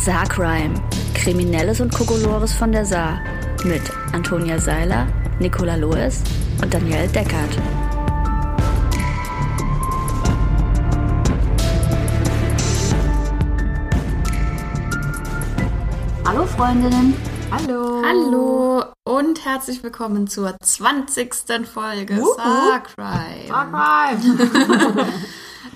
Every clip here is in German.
Saarcrime. Kriminelles und Kokolores von der Saar. Mit Antonia Seiler, Nicola Loes und Danielle Deckert. Hallo Freundinnen. Hallo. Hallo und herzlich willkommen zur 20. Folge Wuhu. Saarcrime. Saarcrime.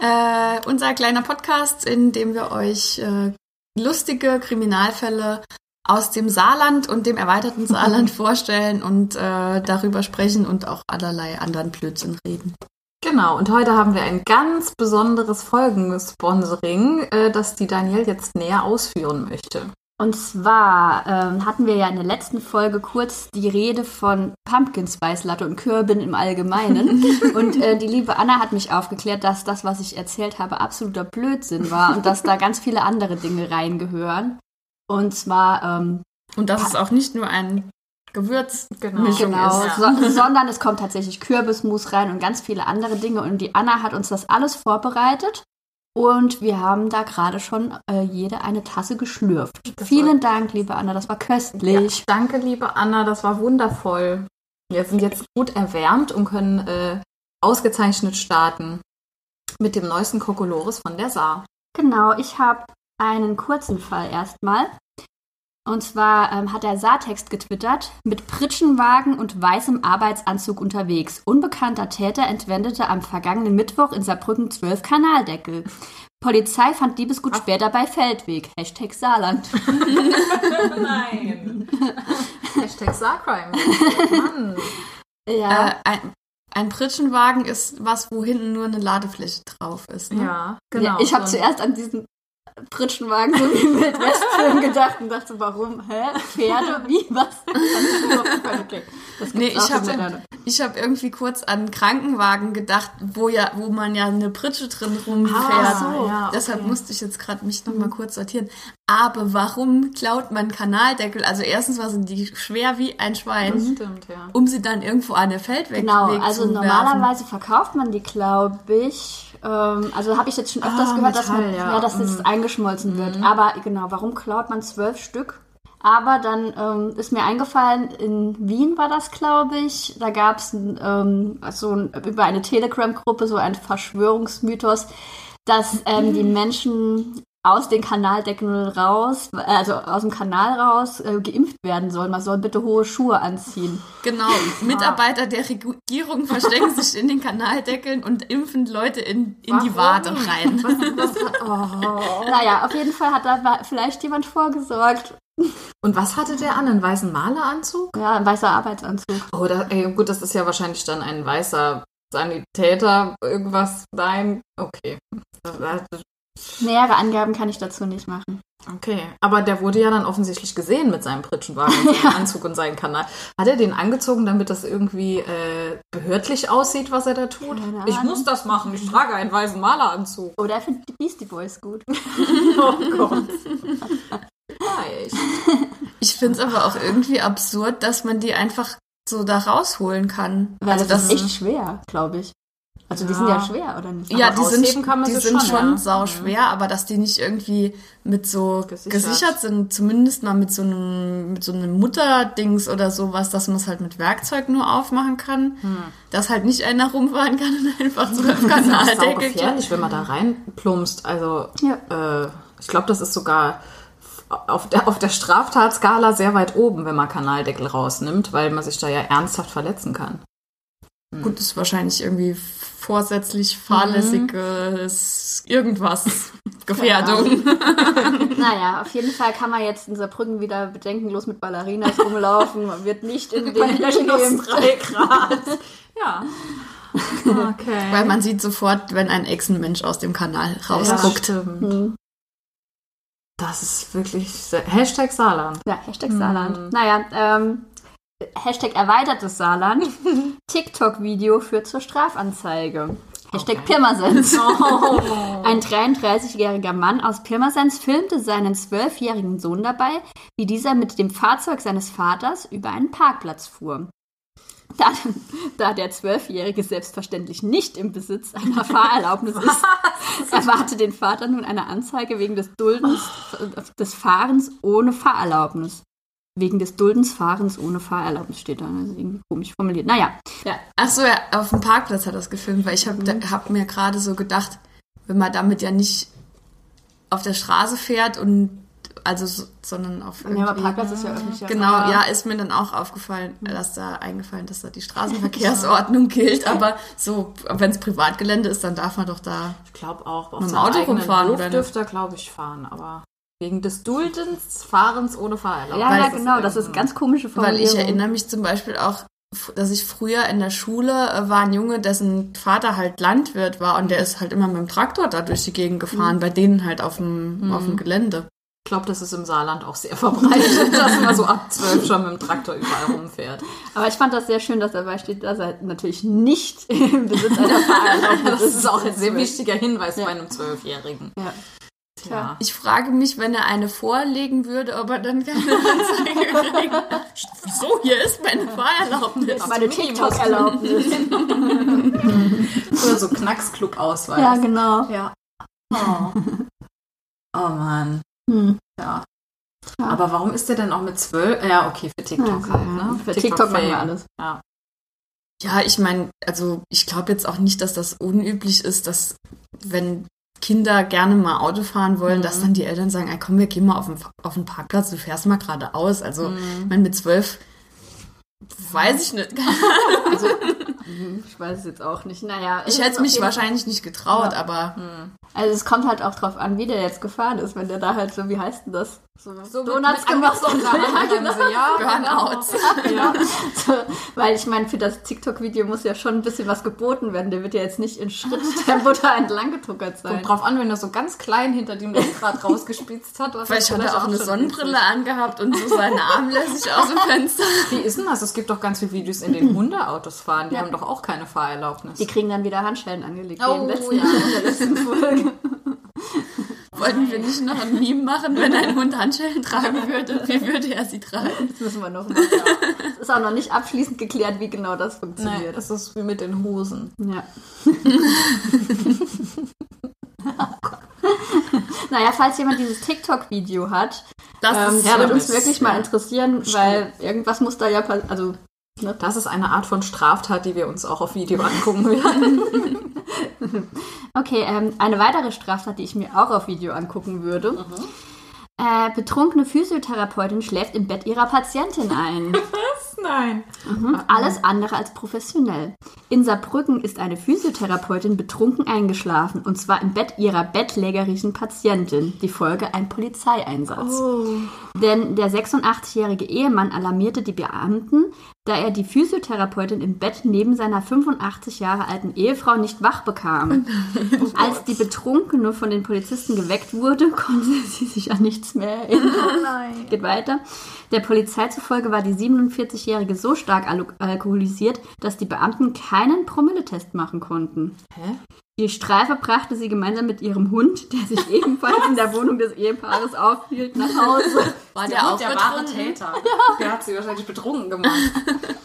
Äh, unser kleiner Podcast, in dem wir euch äh, lustige Kriminalfälle aus dem Saarland und dem erweiterten Saarland vorstellen und äh, darüber sprechen und auch allerlei anderen Blödsinn reden. Genau, und heute haben wir ein ganz besonderes Folgensponsoring, äh, das die Danielle jetzt näher ausführen möchte. Und zwar ähm, hatten wir ja in der letzten Folge kurz die Rede von Pumpkin Spice Latte und Kürbin im Allgemeinen. und äh, die liebe Anna hat mich aufgeklärt, dass das, was ich erzählt habe, absoluter Blödsinn war und dass da ganz viele andere Dinge reingehören. Und zwar ähm, Und dass es auch nicht nur ein Gewürz Genau. Genau, ist. so, sondern es kommt tatsächlich Kürbismus rein und ganz viele andere Dinge. Und die Anna hat uns das alles vorbereitet. Und wir haben da gerade schon äh, jede eine Tasse geschlürft. Das Vielen Dank, liebe Anna, das war köstlich. Danke, liebe Anna, das war wundervoll. Wir sind jetzt gut erwärmt und können äh, ausgezeichnet starten mit dem neuesten Kokolores von der Saar. Genau, ich habe einen kurzen Fall erstmal. Und zwar ähm, hat der Saartext getwittert, mit Pritschenwagen und weißem Arbeitsanzug unterwegs. Unbekannter Täter entwendete am vergangenen Mittwoch in Saarbrücken zwölf Kanaldeckel. Polizei fand Diebesgut später bei Feldweg. Hashtag Saarland. Nein. Hashtag Saarcrime. Mann. Ja, Äh, ein, ein Pritschenwagen ist was, wo hinten nur eine Ladefläche drauf ist. Ne? Ja, genau. ja ich habe So zuerst an diesen Pritschenwagen so wie im Wildwestfilm gedacht und dachte, warum? Hä? Pferde? Wie? Was? okay. Das Nee, ich habe ich hab irgendwie kurz an Krankenwagen gedacht, wo ja, wo man ja eine Pritsche drin rumfährt. Ah, so, ja, okay. Deshalb musste ich jetzt gerade mich noch mal kurz sortieren. Aber warum klaut man Kanaldeckel? Also erstens mal sind die schwer wie ein Das Schwein, stimmt, ja. um sie dann irgendwo an der Feldweg Genau, also zu werfen. normalerweise verkauft man die, glaube ich. Ähm, also habe ich jetzt schon öfters Ah, gehört, dass, man, Metall, ja. ja. dass es Mhm. eingeschmolzen wird. Aber genau, warum klaut man zwölf Stück? Aber dann ähm, ist mir eingefallen, in Wien war das, glaube ich, da gab es ähm, so ein, über eine Telegram-Gruppe so ein Verschwörungsmythos, dass ähm, die Menschen aus den Kanaldeckeln raus, also aus dem Kanal raus, äh, geimpft werden sollen. Man soll bitte hohe Schuhe anziehen. Genau, Mitarbeiter der Regierung verstecken sich in den Kanaldeckeln und impfen Leute in, in die? Wade rein. Was, was, oh. Naja, auf jeden Fall hat da vielleicht jemand vorgesorgt. Und was hatte der an? Einen weißen Maleranzug? Ja, ein weißer Arbeitsanzug. Oh, da, ey, gut, das ist ja wahrscheinlich dann ein weißer Sanitäter, irgendwas. Nein, okay. Nähere Angaben kann ich dazu nicht machen. Okay, aber der wurde ja dann offensichtlich gesehen mit seinem Pritschenwagen, und seinem Anzug und seinem Kanal. Hat er den angezogen, damit das irgendwie äh, behördlich aussieht, was er da tut? Keine Ich Ahnung. muss das machen, ich trage einen weißen Maleranzug. Oder er findet die Beastie Boys gut. Oh Gott. Vielleicht. Ich finde es aber auch irgendwie absurd, dass man die einfach so da rausholen kann. Weil also das, das ist echt schwer, glaube ich. Also die Ja. sind ja schwer, oder nicht? Ja, Aber die sind, kann man die sind schon, schon ja. sau schwer, aber dass die nicht irgendwie mit so Gesichert. gesichert, sind, zumindest mal mit so einem, mit so einem Mutterdings oder sowas, dass man es halt mit Werkzeug nur aufmachen kann, dass halt nicht einer rumfahren kann und einfach zwölf Das ist Kanaldeckel gefährlich, wenn man da reinplumpst. Also, Ja. äh, ich glaube, das ist sogar auf der, auf der Straftatskala sehr weit oben, wenn man Kanaldeckel rausnimmt, weil man sich da ja ernsthaft verletzen kann. Gut, ist wahrscheinlich irgendwie vorsätzlich fahrlässiges irgendwas. Gefährdung. Naja, auf jeden Fall kann man jetzt in Saarbrücken wieder bedenkenlos mit Ballerinas rumlaufen. Man wird nicht in den Minus drei Grad. Ja. Okay. Weil man sieht sofort, wenn ein Echsenmensch aus dem Kanal rausguckt. Ja, stimmt. Hm. Das ist wirklich sehr, Hashtag Saarland. Ja, Hashtag Saarland. Hm. Naja, ähm, Hashtag erweitertes Saarland. TikTok-Video führt zur Strafanzeige. Hashtag Okay. Pirmasens. Oh. Ein 33-jähriger Mann aus Pirmasens filmte seinen zwölfjährigen Sohn dabei, wie dieser mit dem Fahrzeug seines Vaters über einen Parkplatz fuhr. Da, da der Zwölfjährige selbstverständlich nicht im Besitz einer Fahrerlaubnis ist, erwarte den Vater nun eine Anzeige wegen des Duldens des Fahrens ohne Fahrerlaubnis. Wegen des Duldens Fahrens ohne Fahrerlaubnis steht da. Also irgendwie komisch formuliert. Naja, Ja. Ach so, ja, auf dem Parkplatz hat er das gefilmt, weil ich habe hab mir gerade so gedacht, wenn man damit ja nicht auf der Straße fährt und also so, sondern auf ja, aber irgendwie- Parkplatz ist ja öffentlich. Genau, ja, ist mir dann auch aufgefallen, dass da eingefallen, dass da die Straßenverkehrsordnung gilt, aber so, wenn es Privatgelände ist, dann darf man doch da. Ich glaube auch, auf dem Auto rumfahren, Hof oder nicht? dürfte er, glaube ich, fahren, aber wegen des Duldens, Fahrens ohne Fahrerlaubnis. Ja, ja, genau, das ist ganz komische Weil Formulierung. ich erinnere mich zum Beispiel auch, dass ich früher in der Schule äh, war ein Junge, dessen Vater halt Landwirt war und der ist halt immer mit dem Traktor da durch die Gegend gefahren, bei denen halt auf dem, auf dem Gelände. Ich glaube, das ist im Saarland auch sehr verbreitet, dass man so ab zwölf schon mit dem Traktor überall rumfährt. Aber ich fand das sehr schön, dass dabei steht, dass er natürlich nicht im Besitz einer Fahrerlaubnis Das ist auch ein sehr wichtiger Hinweis Ja. bei einem Zwölfjährigen. Ja. Tja. Ich frage mich, wenn er eine vorlegen würde, ob er dann keine Anzeige kriegt. Wieso? Hier ist meine Fahrerlaubnis. Meine TikTok-Erlaubnis. Oder so Knacksclub-Ausweis. ja, genau. Ja. Oh. oh Mann. Hm. Ja. Ja. Aber warum ist der denn auch mit zwölf? Ja, okay, für TikTok Ja, halt, ne? Für TikTok machen wir alles. Ja. Ja, ich meine, also ich glaube jetzt auch nicht, dass das unüblich ist, dass wenn Kinder gerne mal Auto fahren wollen, dass dann die Eltern sagen, ey, komm, wir gehen mal auf den, auf den Parkplatz, du fährst mal geradeaus. Also, ich meine, mit zwölf weiß ich nicht. Also, hm, ich weiß es jetzt auch nicht. Naja, Ich hätte es mich wahrscheinlich nicht getraut, Ja. aber Also es kommt halt auch drauf an, wie der jetzt gefahren ist, wenn der da halt so, wie heißt denn das? So, So Donuts gemacht und ja, genau. ja, Burnouts. Ja. So, weil ich meine, für das TikTok-Video muss ja schon ein bisschen was geboten werden. Der wird ja jetzt nicht in Schritttempo da entlang getuckert sein. Kommt drauf an, wenn er so ganz klein hinter dem Lenkrad rausgespitzt hat. was vielleicht hat er auch eine Sonnenbrille angehabt und so seine Arme lässig aus dem Fenster. Wie ist denn das? Es gibt doch ganz viele Videos, in denen Hundeautos fahren. Die Ja. haben doch auch keine Fahrerlaubnis. Die kriegen dann wieder Handschellen angelegt. Oh, ja. in der letzten Folge. Wollten wir nicht noch ein Meme machen, wenn ein Hund Handschellen tragen würde? Wie würde er sie tragen? Das müssen wir noch machen. Es ist auch noch nicht abschließend geklärt, wie genau das funktioniert. das ist wie mit den Hosen. Ja. naja, falls jemand dieses TikTok-Video hat, Das ähm, das würde ja uns wirklich mal ja. interessieren, weil irgendwas muss da ja passieren. Also, Das ist eine Art von Straftat, die wir uns auch auf Video angucken werden. okay, ähm, eine weitere Straftat, die ich mir auch auf Video angucken würde. Äh, betrunkene Physiotherapeutin schläft im Bett ihrer Patientin ein. Nein. Mhm. Alles andere als professionell. In Saarbrücken ist eine Physiotherapeutin betrunken eingeschlafen und zwar im Bett ihrer bettlägerischen Patientin. Die Folge ein Polizeieinsatz. Denn der 86-jährige Ehemann alarmierte die Beamten, da er die Physiotherapeutin im Bett neben seiner 85 Jahre alten Ehefrau nicht wach bekam. Als die Betrunkene von den Polizisten geweckt wurde, konnte sie sich an nichts mehr erinnern. Geht weiter. Der Polizei zufolge war die 47-Jährige so stark al alkoholisiert, dass die Beamten keinen Promilletest machen konnten. Hä? Die Streife brachte sie gemeinsam mit ihrem Hund, der sich ebenfalls in der Wohnung des Ehepaares aufhielt, nach Hause. War der auch der wahre betrunken? Täter. Der hat sie wahrscheinlich betrunken gemacht.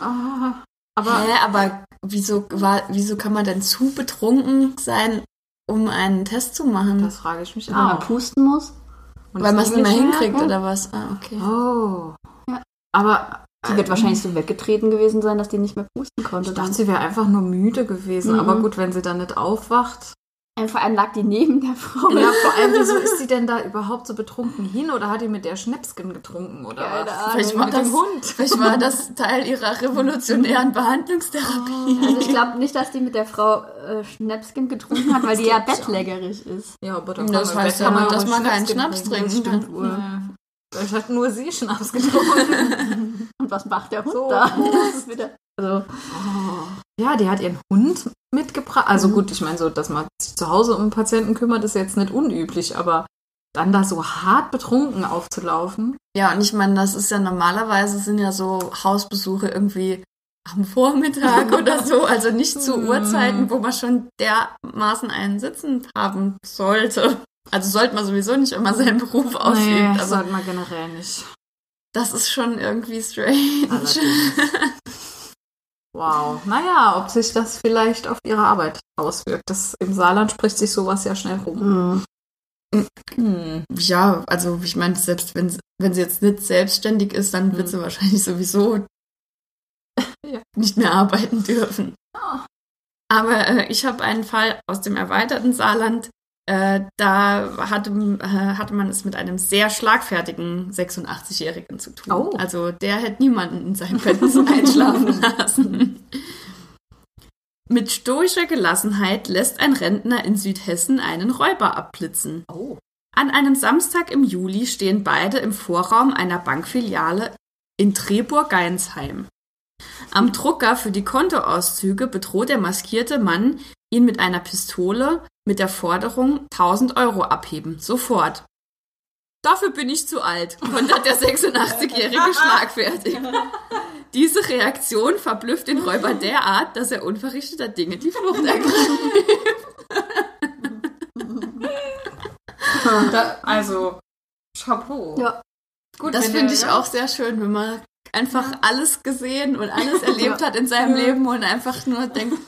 Ah, aber Hä, aber wieso, war, wieso kann man denn zu betrunken sein, um einen Test zu machen? das frage ich mich Wenn man auch. pusten muss. Und Weil man es nicht mehr hinkriegt, oder was? Ah, okay. Oh. Ja. Aber Die wird wahrscheinlich so weggetreten gewesen sein, dass die nicht mehr pusten konnte. ich Dann. dachte, sie wäre einfach nur müde gewesen. Mhm. Aber gut, wenn sie dann nicht aufwacht. Und vor allem lag die neben der Frau. Ja, vor allem, wieso ist sie denn da überhaupt so betrunken hin? Oder hat die mit der Schnäpskin getrunken? Oder Keine was? Ahnung. Vielleicht war, mit das, dem Hund. vielleicht war das Teil ihrer revolutionären Behandlungstherapie. Also ich glaube nicht, dass die mit der Frau äh, Schnäpskin getrunken hat, weil die ja bettlägerig ist. Ja, aber dann Das kann man heißt ja dass man keinen Schnäpschen Schnaps trinken kann. Vielleicht hat nur sie Schnaps getrunken. Und was macht der Hund So. da? Das ist wieder, also, Ja, die hat ihren Hund mitgebracht. Also Mhm. gut, ich meine, so, dass man sich zu Hause um Patienten kümmert, ist jetzt nicht unüblich, aber dann da so hart betrunken aufzulaufen. Ja, und ich meine, das ist ja normalerweise sind ja so Hausbesuche irgendwie am Vormittag oder so, also nicht zu Hm. Uhrzeiten, wo man schon dermaßen einen Sitzen haben sollte. Also sollte man sowieso nicht, man seinen Beruf ausübt. das aber sollte man generell nicht. das ist schon irgendwie strange. Allerdings. Wow. Naja, ob sich das vielleicht auf ihre Arbeit auswirkt. Das, Im Saarland spricht sich sowas ja schnell rum. Mhm. Hm. Ja, also ich meine, selbst wenn, sie- wenn sie jetzt nicht selbstständig ist, dann wird Mhm. sie wahrscheinlich sowieso Ja. nicht mehr arbeiten dürfen. Ah. Aber äh, ich habe einen Fall aus dem erweiterten Saarland. Äh, da hatte, äh, hatte man es mit einem sehr schlagfertigen 86-Jährigen zu tun. Oh. Also der hätte niemanden in seinem Bett einschlafen lassen. Mit stoischer Gelassenheit lässt ein Rentner in Südhessen einen Räuber abblitzen. Oh. An einem Samstag im Juli stehen beide im Vorraum einer Bankfiliale in Treburg-Geinsheim. Am Drucker für die Kontoauszüge bedroht der maskierte Mann ihn mit einer Pistole mit der Forderung 1000 Euro abheben, sofort. Dafür bin ich zu alt, kontert der 86-Jährige schlagfertig. Diese Reaktion verblüfft den Räuber derart, dass er unverrichteter Dinge die Flucht ergreift. Da, also, Chapeau. Ja. Gut, Das finde ich auch sehr schön, wenn man einfach alles gesehen und alles erlebt hat in seinem Leben und einfach nur denkt,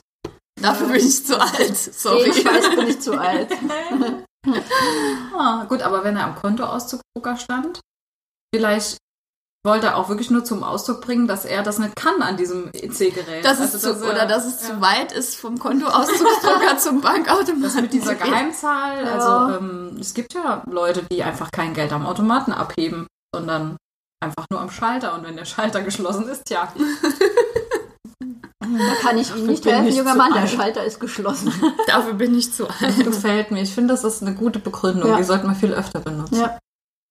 dafür bin ich zu alt. Sorry. Ich weiß, bin ich zu alt. Ah, gut, aber wenn er am Kontoauszug Drucker stand, vielleicht wollte er auch wirklich nur zum Ausdruck bringen, dass er das nicht kann an diesem EC-Gerät. Das Also, zu, er- oder dass es ja. zu weit ist vom Kontoauszugsdrucker zum Bankautomaten. Das mit dieser. Geheimzahl, Ja. also ähm, es gibt ja Leute, die einfach kein Geld am Automaten abheben, sondern einfach nur am Schalter. Und wenn der Schalter geschlossen ist, ja. Da kann ich Ihnen nicht helfen, junger Mann, der alt. Schalter ist geschlossen. Dafür bin ich zu alt. gefällt mir. Ich finde, das ist eine gute Begründung. Ja. Die sollten wir viel öfter benutzen. Ja.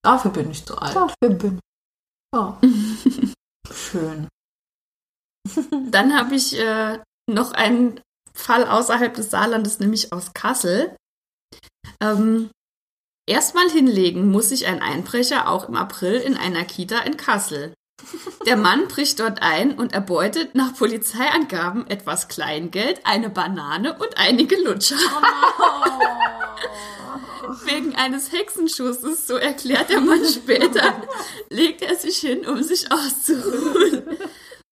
Dafür bin ich zu alt. Dafür bin ich. Oh. Schön. Dann habe ich äh, noch einen Fall außerhalb des Saarlandes, nämlich aus Kassel. Ähm, Erstmal hinlegen muss sich ein Einbrecher auch im April in einer Kita in Kassel. Der Mann bricht dort ein und erbeutet nach Polizeiangaben etwas Kleingeld, eine Banane und einige Lutscher. Wegen eines Hexenschusses, so erklärt der Mann später, legt er sich hin, um sich auszuruhen.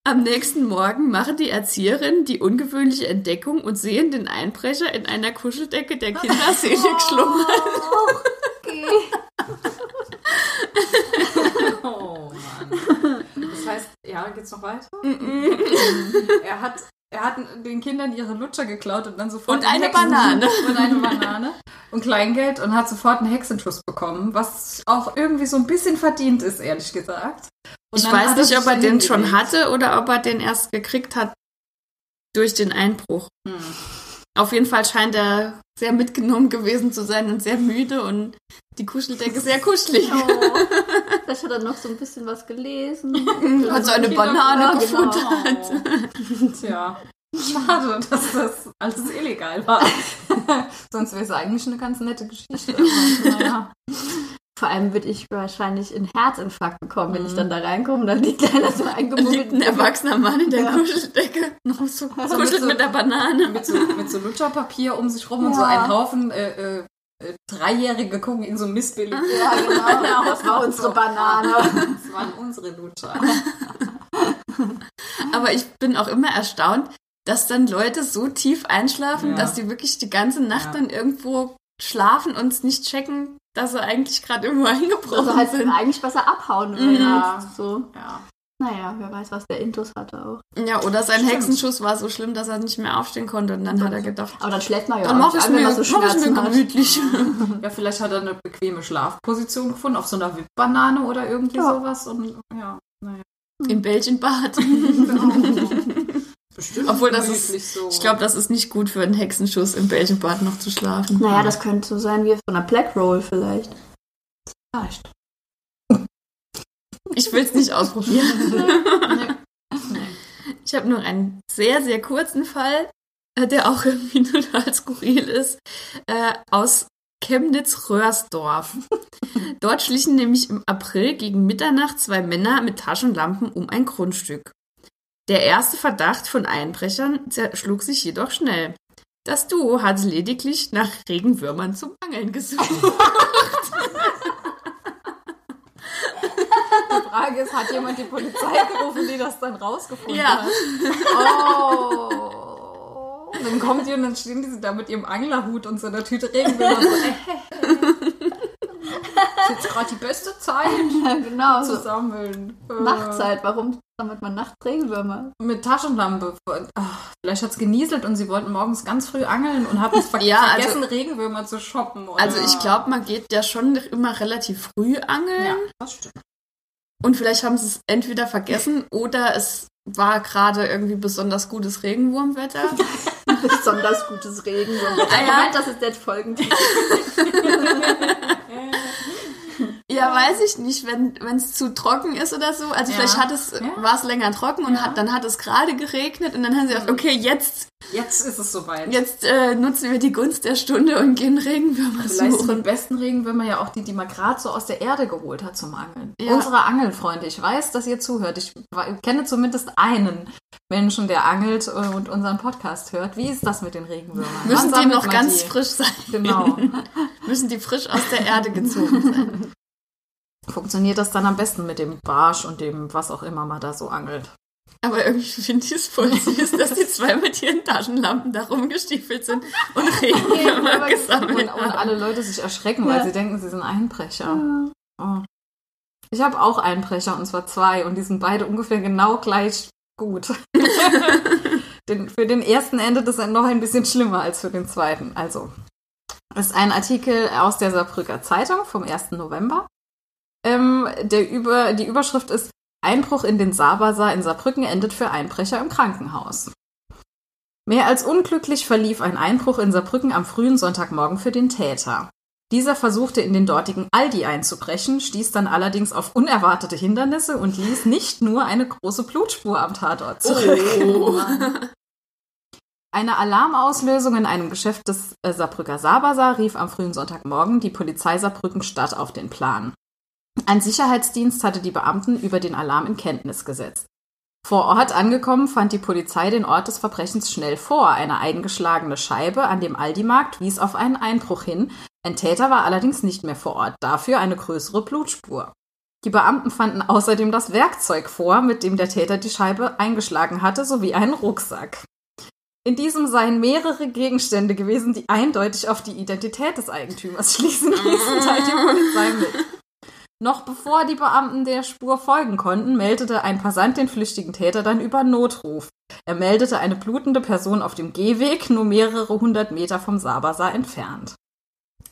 Am nächsten Morgen machen die Erzieherinnen die ungewöhnliche Entdeckung und sehen den Einbrecher in einer Kuscheldecke der Kinder selig schlummern. Okay. Oh Mann. Ja, geht's noch weiter? er hat, er hat den Kindern ihre Lutscher geklaut und dann sofort Und eine Hexen- Banane. und eine Banane und Kleingeld und hat sofort einen Hexenschuss bekommen, was auch irgendwie so ein bisschen verdient ist, ehrlich gesagt. Und Ich weiß nicht, ob er den schon hatte oder ob er den erst gekriegt hat durch den Einbruch. Hm. Auf jeden Fall scheint er sehr mitgenommen gewesen zu sein und sehr müde und die Kuscheldecke sehr kuschelig. Oh, vielleicht hat er noch so ein bisschen was gelesen. Hat so eine Banane Ja, genau. gefuttert. Oh. Tja. Schade, dass das alles illegal war. Sonst wäre es eigentlich eine ganz nette Geschichte. Naja. Vor allem würde ich wahrscheinlich in Herzinfarkt bekommen, wenn ich dann da reinkomme. Dann liegt einer so eingemummelt. liegt ein erwachsener Mann in der Ja. Kuscheldecke. Noch so Also kuschelt mit so- mit der Banane. mit, so, mit so Lutscherpapier um sich rum und Ja. so ein Haufen äh, äh, äh, Dreijährige gucken in so ein Missbillig. Ja, genau. Das war unsere Banane. Das waren unsere Lutscher. Aber ich bin auch immer erstaunt, dass dann Leute so tief einschlafen, Ja. dass die wirklich die ganze Nacht Ja. dann irgendwo schlafen und es nicht checken, dass sie eigentlich gerade irgendwo eingebrochen Also halt sind. eigentlich besser abhauen. Mhm. Ja. So. Ja. Naja, wer weiß, was der Intus hatte auch. Ja, oder sein Stimmt. Hexenschuss war so schlimm, dass er nicht mehr aufstehen konnte und dann hat er gedacht, Aber dann schläft man ja dann auch mache nicht ich an, wenn mir, man so mach ich mir Schmerzen hat. gemütlich. ja, vielleicht hat er eine bequeme Schlafposition gefunden auf so einer Wipbanane oder irgendwie Ja. sowas. Und ja, naja. Im Bällchenbad. Bestimmt Obwohl das ist- so. Ich glaube, das ist nicht gut für einen Hexenschuss, im Bällchenbad noch zu schlafen. Naja, das könnte so sein wie von einer Black Roll vielleicht. Vielleicht. Ich will es nicht ausprobieren. Ich habe noch einen sehr, sehr kurzen Fall, äh, der auch irgendwie total skurril ist, äh, aus Chemnitz-Röhrsdorf. Dort schlichen nämlich im April gegen Mitternacht zwei Männer mit Taschenlampen um ein Grundstück. Der erste Verdacht von Einbrechern zerschlug sich jedoch schnell. Das Duo hatte lediglich nach Regenwürmern zum Angeln gesucht. Die Frage ist, hat jemand die Polizei gerufen, die das dann rausgefunden Ja. hat? Oh. Und dann kommt die und dann stehen die da mit ihrem Anglerhut und so einer Tüte Regenwürmer. So, äh, ist jetzt gerade die beste Zeit genau. zu sammeln. Äh, Nachtzeit. Warum sammelt man nachts Regenwürmer? Mit Taschenlampe. Ach, vielleicht hat es genieselt und sie wollten morgens ganz früh angeln und haben es ver Ja, also- vergessen, Regenwürmer zu shoppen. Oder? Also ich glaube, man geht ja schon immer relativ früh angeln. Ja, das stimmt. Und vielleicht haben sie es entweder vergessen oder es war gerade irgendwie besonders gutes Regenwurmwetter. Besonders gutes Regenwürmer. Ah, ja. Moment, das ist der Folgentitel. ja, weiß ich nicht, wenn es zu trocken ist oder so. Also Ja. vielleicht hat es, Ja. war es länger trocken und Ja. hat, dann hat es gerade geregnet und dann haben sie gesagt, okay, jetzt, Jetzt ist es soweit. jetzt äh, nutzen wir die Gunst der Stunde und gehen Regenwürmer Vielleicht sind die suchen. besten Regenwürmer ja auch die, die man gerade so aus der Erde geholt hat zum Angeln. Ja. Unsere Angelfreunde, ich weiß, dass ihr zuhört. Ich kenne zumindest einen Menschen, der angelt äh, und unseren Podcast hört. Wie ist das mit den Regenwürmern? Müssen die noch ganz die? frisch sein. Genau. Müssen die frisch aus der Erde gezogen sein. Funktioniert das dann am besten mit dem Barsch und dem, was auch immer man da so angelt? Aber irgendwie finde ich es voll süß, dass die zwei mit ihren Taschenlampen da rumgestiefelt sind und Regenwürmer Und, gesammelt und haben. alle Leute sich erschrecken, weil Ja. sie denken, sie sind Einbrecher. Oh. Ich habe auch Einbrecher und zwar zwei und die sind beide ungefähr genau gleich gut. den, für den ersten endet es dann noch ein bisschen schlimmer als für den zweiten. Also, ist ein Artikel aus der Saarbrücker Zeitung vom 1. November. Ähm, der über, die Überschrift ist Einbruch in den Saarbazar in Saarbrücken endet für Einbrecher im Krankenhaus. Mehr als unglücklich verlief ein Einbruch in Saarbrücken am frühen Sonntagmorgen für den Täter. Dieser versuchte in den dortigen Aldi einzubrechen, stieß dann allerdings auf unerwartete Hindernisse und ließ nicht nur eine große Blutspur am Tatort zurück. Oh. Eine Alarmauslösung in einem Geschäft des äh, Saarbrücker Saarbazar rief am frühen Sonntagmorgen die Polizei Saarbrücken Stadt auf den Plan. Ein Sicherheitsdienst hatte die Beamten über den Alarm in Kenntnis gesetzt. Vor Ort angekommen fand die Polizei den Ort des Verbrechens schnell vor. Eine eingeschlagene Scheibe an dem Aldi-Markt wies auf einen Einbruch hin. Ein Täter war allerdings nicht mehr vor Ort, dafür eine größere Blutspur. Die Beamten fanden außerdem das Werkzeug vor, mit dem der Täter die Scheibe eingeschlagen hatte, sowie einen Rucksack. In diesem seien mehrere Gegenstände gewesen, die eindeutig auf die Identität des Eigentümers schließen ließen, teilt die Polizei mit. Noch bevor die Beamten der Spur folgen konnten, meldete ein Passant den flüchtigen Täter dann über Notruf. Er meldete eine blutende Person auf dem Gehweg, nur mehrere hundert Meter vom Sabasa entfernt.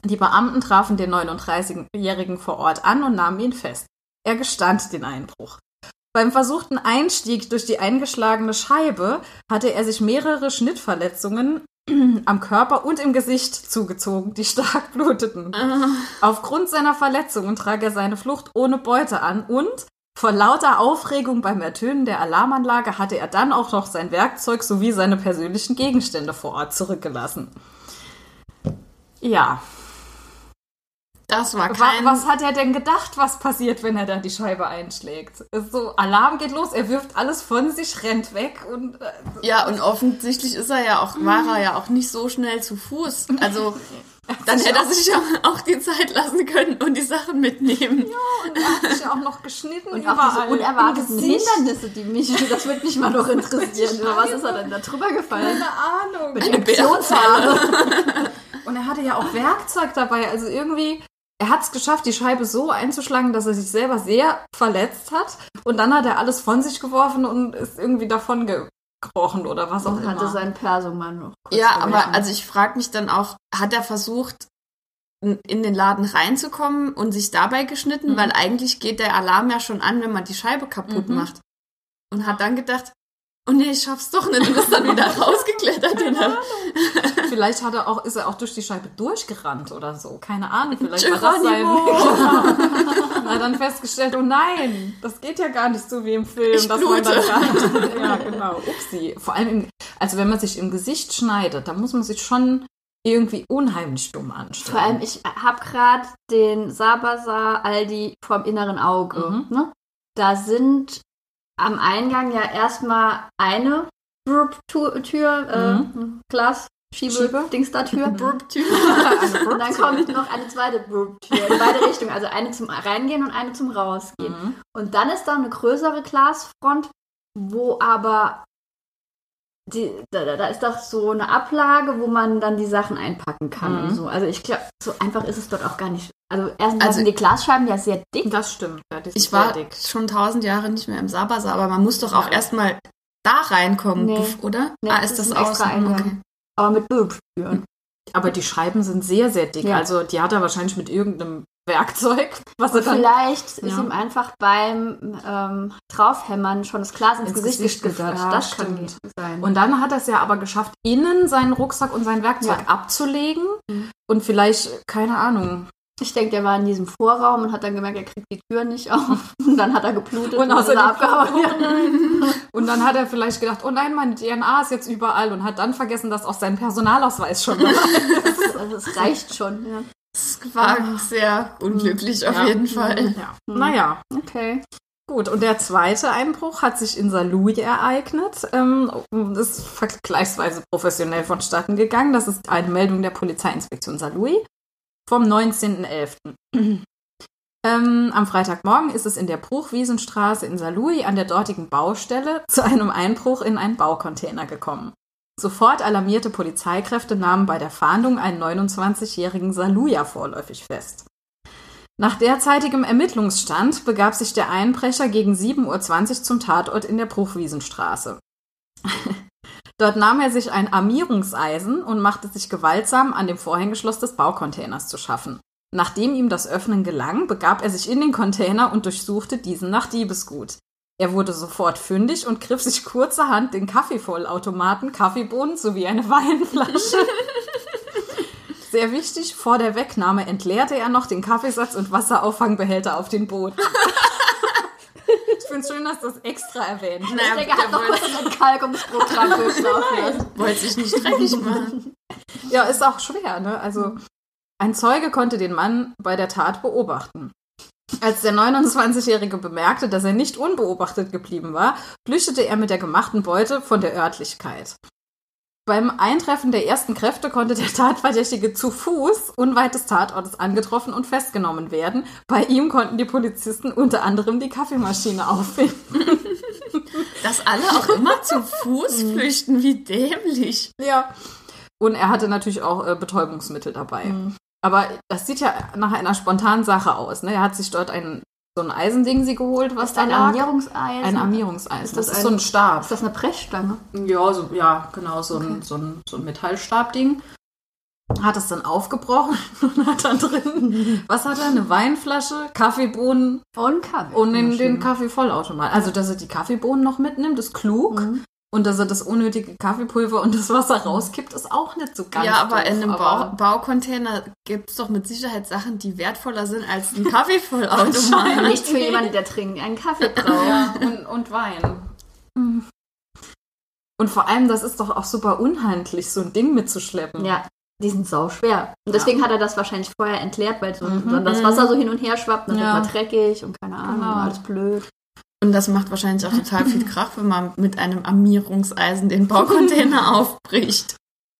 Die Beamten trafen den 39-Jährigen vor Ort an und nahmen ihn fest. Er gestand den Einbruch. Beim versuchten Einstieg durch die eingeschlagene Scheibe hatte er sich mehrere Schnittverletzungen am Körper und im Gesicht zugezogen, die stark bluteten. Aufgrund seiner Verletzungen trag er seine Flucht ohne Beute an und vor lauter Aufregung beim Ertönen der Alarmanlage hatte er dann auch noch sein Werkzeug sowie seine persönlichen Gegenstände vor Ort zurückgelassen. Ja, Das war Wa- kein... was hat er denn gedacht, was passiert, wenn er da die Scheibe einschlägt? So, Alarm geht los, er wirft alles von sich, rennt weg und äh, Ja, und offensichtlich ist er ja auch, war er ja auch nicht so schnell zu Fuß. Also, dann hätte er sich ja auch die Zeit lassen können und die Sachen mitnehmen. und er hat sich ja auch noch geschnitten Und auch diese überall. unerwarteten. Hindernisse, die mich, das würde mich mal noch interessieren. Über was ist er denn da drüber gefallen? Keine Ahnung. Mit Eine. Und er hatte ja auch Werkzeug dabei, also irgendwie, er hat es geschafft, die Scheibe so einzuschlagen, dass er sich selber sehr verletzt hat. Und dann hat er alles von sich geworfen und ist irgendwie davon gekrochen oder was auch Und hatte immer. sein Persoman noch. kurz Ja, vergessen. aber also ich frage mich dann auch, hat er versucht, in den Laden reinzukommen und sich dabei geschnitten? Mhm. Weil eigentlich geht der Alarm ja schon an, wenn man die Scheibe kaputt Mhm. macht. Und hat dann gedacht, oh nee, ich schaff's doch nicht und ist dann wieder rausgeklettert. Vielleicht hat er auch, ist er auch durch die Scheibe durchgerannt oder so. Keine Ahnung. Vielleicht war das sein. Geronimo! Und hat dann festgestellt, oh nein, das geht ja gar nicht so wie im Film. Ich man blute. dann gar- ja, genau. Upsi. Vor allem, im, also wenn man sich im Gesicht schneidet, dann muss man sich schon irgendwie unheimlich dumm anstellen. Vor allem, ich habe gerade den Sabasa Aldi vom inneren Auge. Mhm. Ne? Da sind am Eingang ja erstmal eine Tür, Tür äh, Mhm. Glas, Schiebe-Dings da Tür. Burp-Tür. Und dann kommt noch eine zweite Burp-Tür in beide Richtungen. Also eine zum Reingehen und eine zum Rausgehen. Mhm. Und dann ist da eine größere Glasfront, wo aber die, da, da- ist doch so eine Ablage, wo man dann die Sachen einpacken kann Mhm. und so. Also ich glaube, so einfach ist es dort auch gar nicht. Also erstens Also- sind die Glasscheiben ja sehr dick. Das stimmt. Ja, Ich war dick. schon tausend Jahre nicht mehr im Sabasa, aber man muss doch auch Ja. erstmal da reinkommen, Nee. oder? Nee, ah, das ist ist das extra außen? Eingang. Okay. Aber mit Burp-Türen. Aber die Scheiben sind sehr, sehr dick. Ja. Also die hat er wahrscheinlich mit irgendeinem Werkzeug, was er Und dann vielleicht ist Ja. ihm einfach beim ähm, Draufhämmern schon das Glas ins, Ins Gesicht, Gesicht gesplittert. das Ja, kann stimmt. sein. Und dann hat er es ja aber geschafft, innen seinen Rucksack und sein Werkzeug Ja. abzulegen. Mhm. Und vielleicht, keine Ahnung. Ich denke, der war in diesem Vorraum und hat dann gemerkt, er kriegt die Tür nicht auf. Und dann hat er geblutet Und ist außerdem- er abgehauen. Und dann hat er vielleicht gedacht, oh nein, meine DNA ist jetzt überall und hat dann vergessen, dass auch sein Personalausweis schon dabei ist. Also es reicht schon. Ja. Das war sehr unglücklich auf Ja. jeden Fall. Ja. Mhm. Naja, Okay. gut. Und der zweite Einbruch hat sich in Saarlouis ereignet. Ähm, ist vergleichsweise professionell vonstatten gegangen. Das ist eine Meldung der Polizeiinspektion Saarlouis vom 19.11. Ähm, am Freitagmorgen ist es in der Bruchwiesenstraße in Saarlouis an der dortigen Baustelle zu einem Einbruch in einen Baucontainer gekommen. Sofort alarmierte Polizeikräfte nahmen bei der Fahndung einen 29-jährigen Saarlouier vorläufig fest. Nach derzeitigem Ermittlungsstand begab sich der Einbrecher gegen 7.20 Uhr zum Tatort in der Bruchwiesenstraße. Dort nahm er sich ein Armierungseisen und machte sich gewaltsam an dem Vorhängeschloss des Baucontainers zu schaffen. Nachdem ihm das Öffnen gelang, begab er sich in den Container und durchsuchte diesen nach Diebesgut. Er wurde sofort fündig und griff sich kurzerhand den Kaffeevollautomaten, Kaffeebohnen sowie eine Weinflasche. Sehr wichtig, vor der Wegnahme entleerte er noch den Kaffeesatz und Wasserauffangbehälter auf den Boden. finde es schön, dass das extra erwähnt wird. ich denke, er hat noch kurz ein Entkalkungsprogramm durchlaufen lassen. Wollte sich nicht dreckig machen. Ja, ist auch schwer, ne? Also, ein Zeuge konnte den Mann bei der Tat beobachten. Als der 29-Jährige bemerkte, dass er nicht unbeobachtet geblieben war, flüchtete er mit der gemachten Beute von der Örtlichkeit. Beim Eintreffen der ersten Kräfte konnte der Tatverdächtige zu Fuß unweit des Tatortes angetroffen und festgenommen werden. Bei ihm konnten die Polizisten unter anderem die Kaffeemaschine auffinden. Dass alle auch immer zu Fuß flüchten, wie dämlich. Ja. Und er hatte natürlich auch äh, Betäubungsmittel dabei. Mhm. Aber das sieht ja nach einer spontanen Sache aus. Ne? Er hat sich dort ein, so ein Eisending sie geholt, was ist da ein lag. Armierungseisen. Ein Armierungseisen. Ist das, das ist so ein- ein Stab. Ist das eine Brechstange? Ja, so, ja, genau, so, ein, Okay. so, ein, so ein Metallstabding. Hat es dann aufgebrochen und hat dann drin, was hat er? Eine Weinflasche, Kaffeebohnen Und Kaffee. und den, den Kaffeevollautomat. Also, dass er die Kaffeebohnen noch mitnimmt, ist klug. Mhm. Und dass er das unnötige Kaffeepulver und das Wasser rauskippt, ist auch nicht so ganz ja, aber doof, in einem Bau aber- Baucontainer gibt es doch mit Sicherheit Sachen, die wertvoller sind als ein Kaffeevollautomat. Nicht für jemanden, der dringend einen Kaffee braucht. Ja, und, und Wein. Und vor allem, das ist doch auch super unhandlich, so ein Ding mitzuschleppen. Ja, die sind sau schwer. Und deswegen hat er das wahrscheinlich vorher entleert, weil so, so das Wasser so hin und her schwappt, dann Mhm. Ja. wird man dreckig und keine Ahnung, Genau. alles blöd. Und das macht wahrscheinlich auch total viel Krach, wenn man mit einem Armierungseisen den Baucontainer aufbricht.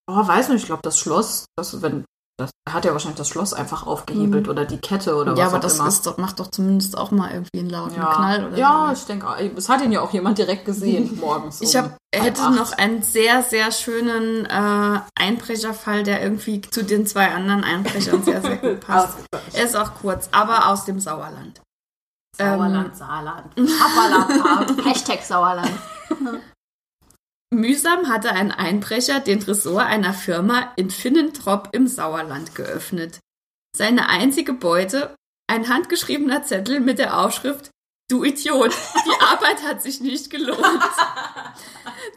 Oh, weiß nicht, ich glaube, das Schloss, das, wenn, das hat ja wahrscheinlich das Schloss einfach aufgehebelt oder die Kette oder ja, was aber auch das immer. ist doch, macht doch zumindest auch mal irgendwie einen lauten ja, Knall oder ja so. ich denke, es hat ihn ja auch jemand direkt gesehen morgens. Ich um hab, hätte acht. noch einen sehr, sehr schönen äh, Einbrecherfall, der irgendwie zu den zwei anderen Einbrechern sehr, sehr gut passt. Er ist auch kurz, aber aus dem Sauerland. Sauerland, Ähm, Saarland. Hashtag Sauerland. Mühsam hatte ein Einbrecher den Tresor einer Firma in Finnentrop im Sauerland geöffnet. Seine einzige Beute, ein handgeschriebener Zettel mit der Aufschrift Du Idiot, die Arbeit hat sich nicht gelohnt.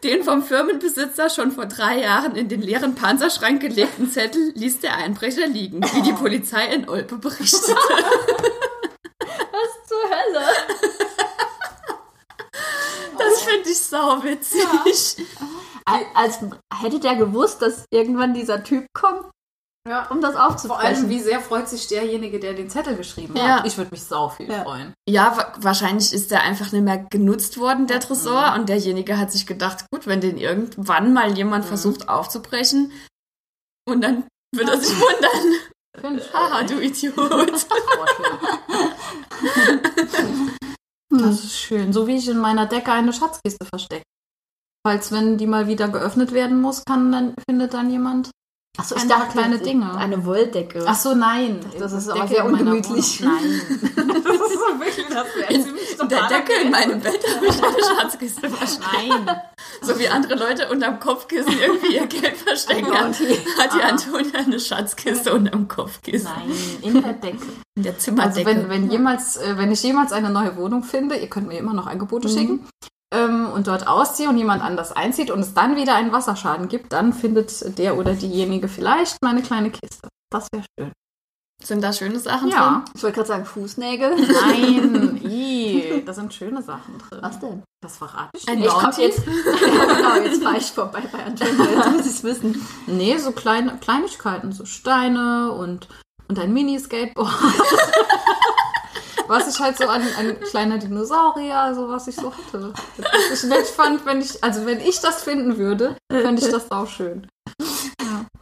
Den vom Firmenbesitzer schon vor drei Jahren in den leeren Panzerschrank gelegten Zettel ließ der Einbrecher liegen, wie die Polizei in Olpe berichtete. Was zur Hölle? Das finde ich sauwitzig. Als hätte der gewusst, dass irgendwann dieser Typ kommt, Ja. um das Vor allem, aufzubrechen. wie sehr freut sich derjenige, der den Zettel geschrieben Ja. hat. Ich würde mich sau viel Ja. freuen. Ja, wa wahrscheinlich ist der einfach nicht mehr genutzt worden, der Tresor. Und derjenige hat sich gedacht, gut, wenn den irgendwann mal jemand versucht aufzubrechen, Und dann wird er sich wundern. Haha, du Idiot. Das ist schön. So wie ich in meiner Decke eine Schatzkiste verstecke. Falls, wenn die mal wieder geöffnet werden muss, kann dann, findet dann jemand. Achso, Ein paar kleine Dinge. Eine Wolldecke. Ach so, nein. Das ist Decke aber sehr ungemütlich. Nein. das wäre In, ziemlich in der Decke in meinem Bett habe ich eine Schatzkiste versteckt. Nein. So wie andere Leute unterm Kopfkissen irgendwie ihr Geld verstecken. Hat, hat die Antonia eine Schatzkiste unterm Kopfkissen. Nein, in der Decke. In der Also Zimmerdecke. wenn, wenn jemals, äh, wenn ich jemals eine neue Wohnung finde, ihr könnt mir immer noch Angebote schicken ähm, und dort ausziehe und jemand anders einzieht und es dann wieder einen Wasserschaden gibt, dann findet der oder diejenige vielleicht meine kleine Kiste. Das wäre schön. Sind da schöne Sachen Ja. Ich wollte gerade sagen Fußnägel. Nein, i, da sind schöne Sachen drin. Was denn? Das verrate ich Ein nicht. Ich komm Bounty? jetzt, ja, genau, jetzt fahre ich vorbei bei Antonia, jetzt muss ich es wissen. Nee, so kleine Kleinigkeiten, so Steine und, und ein Mini-Skateboard. was ich halt so an ein kleiner Dinosaurier, so was ich so hatte. Was ich nett fand, wenn ich, also wenn ich das finden würde, fände ich das auch schön.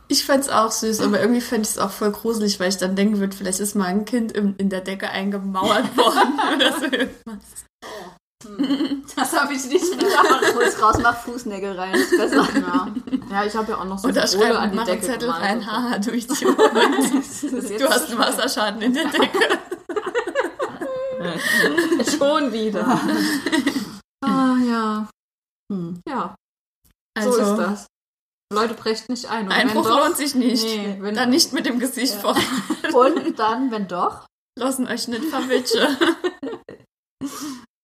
Ich fänd's auch süß, aber irgendwie fände ich es auch voll gruselig, weil ich dann denken würde, vielleicht ist mal ein Kind im, in der Decke eingemauert worden oder so irgendwas. Das habe ich nicht gedacht. Hol es raus, mach Fußnägel rein. Ist besser. Ja, ja ich habe ja auch noch so Oder schreiben, an die Decke Zettel gemalt. rein, haha, du Idiot. Du hast einen Wasserschaden in der Decke. Schon wieder. ah, ja. Hm. Ja, Also, so ist das. Leute, brecht nicht ein. Und Einbruch doch- lohnt sich nicht. Nee, wenn- Dann nicht mit dem Gesicht Ja. vor. Und dann, wenn doch, Lassen euch nicht verwitschen.